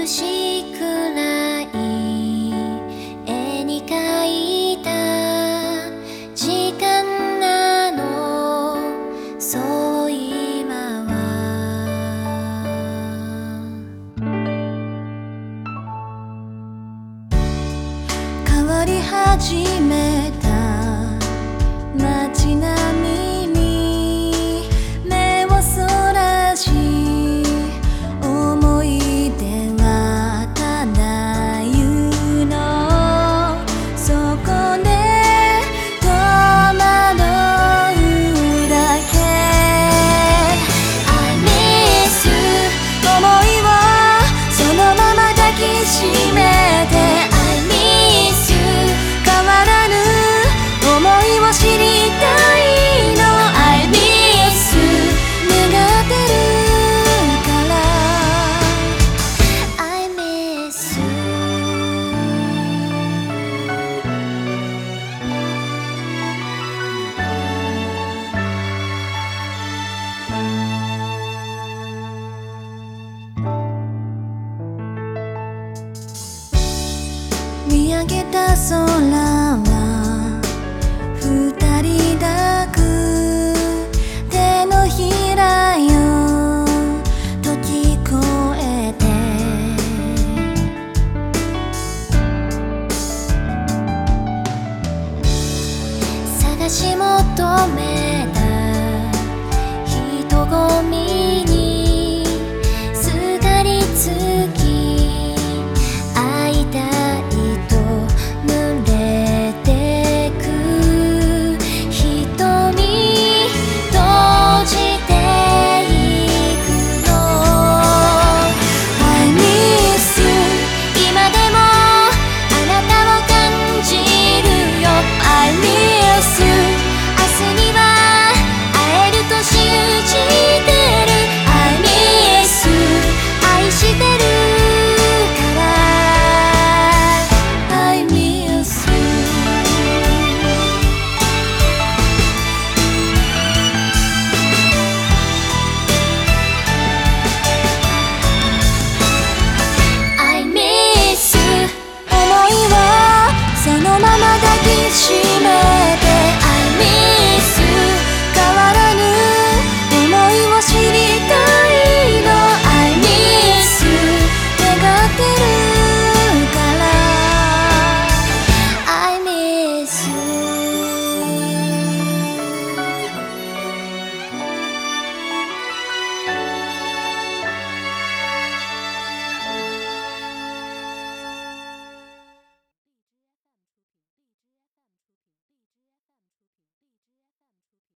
眩しくない絵に描いた時間なの。そう今は。変わり始めしめて上げた空は二人抱く手のひらよと聞こえて。探し求めた人混み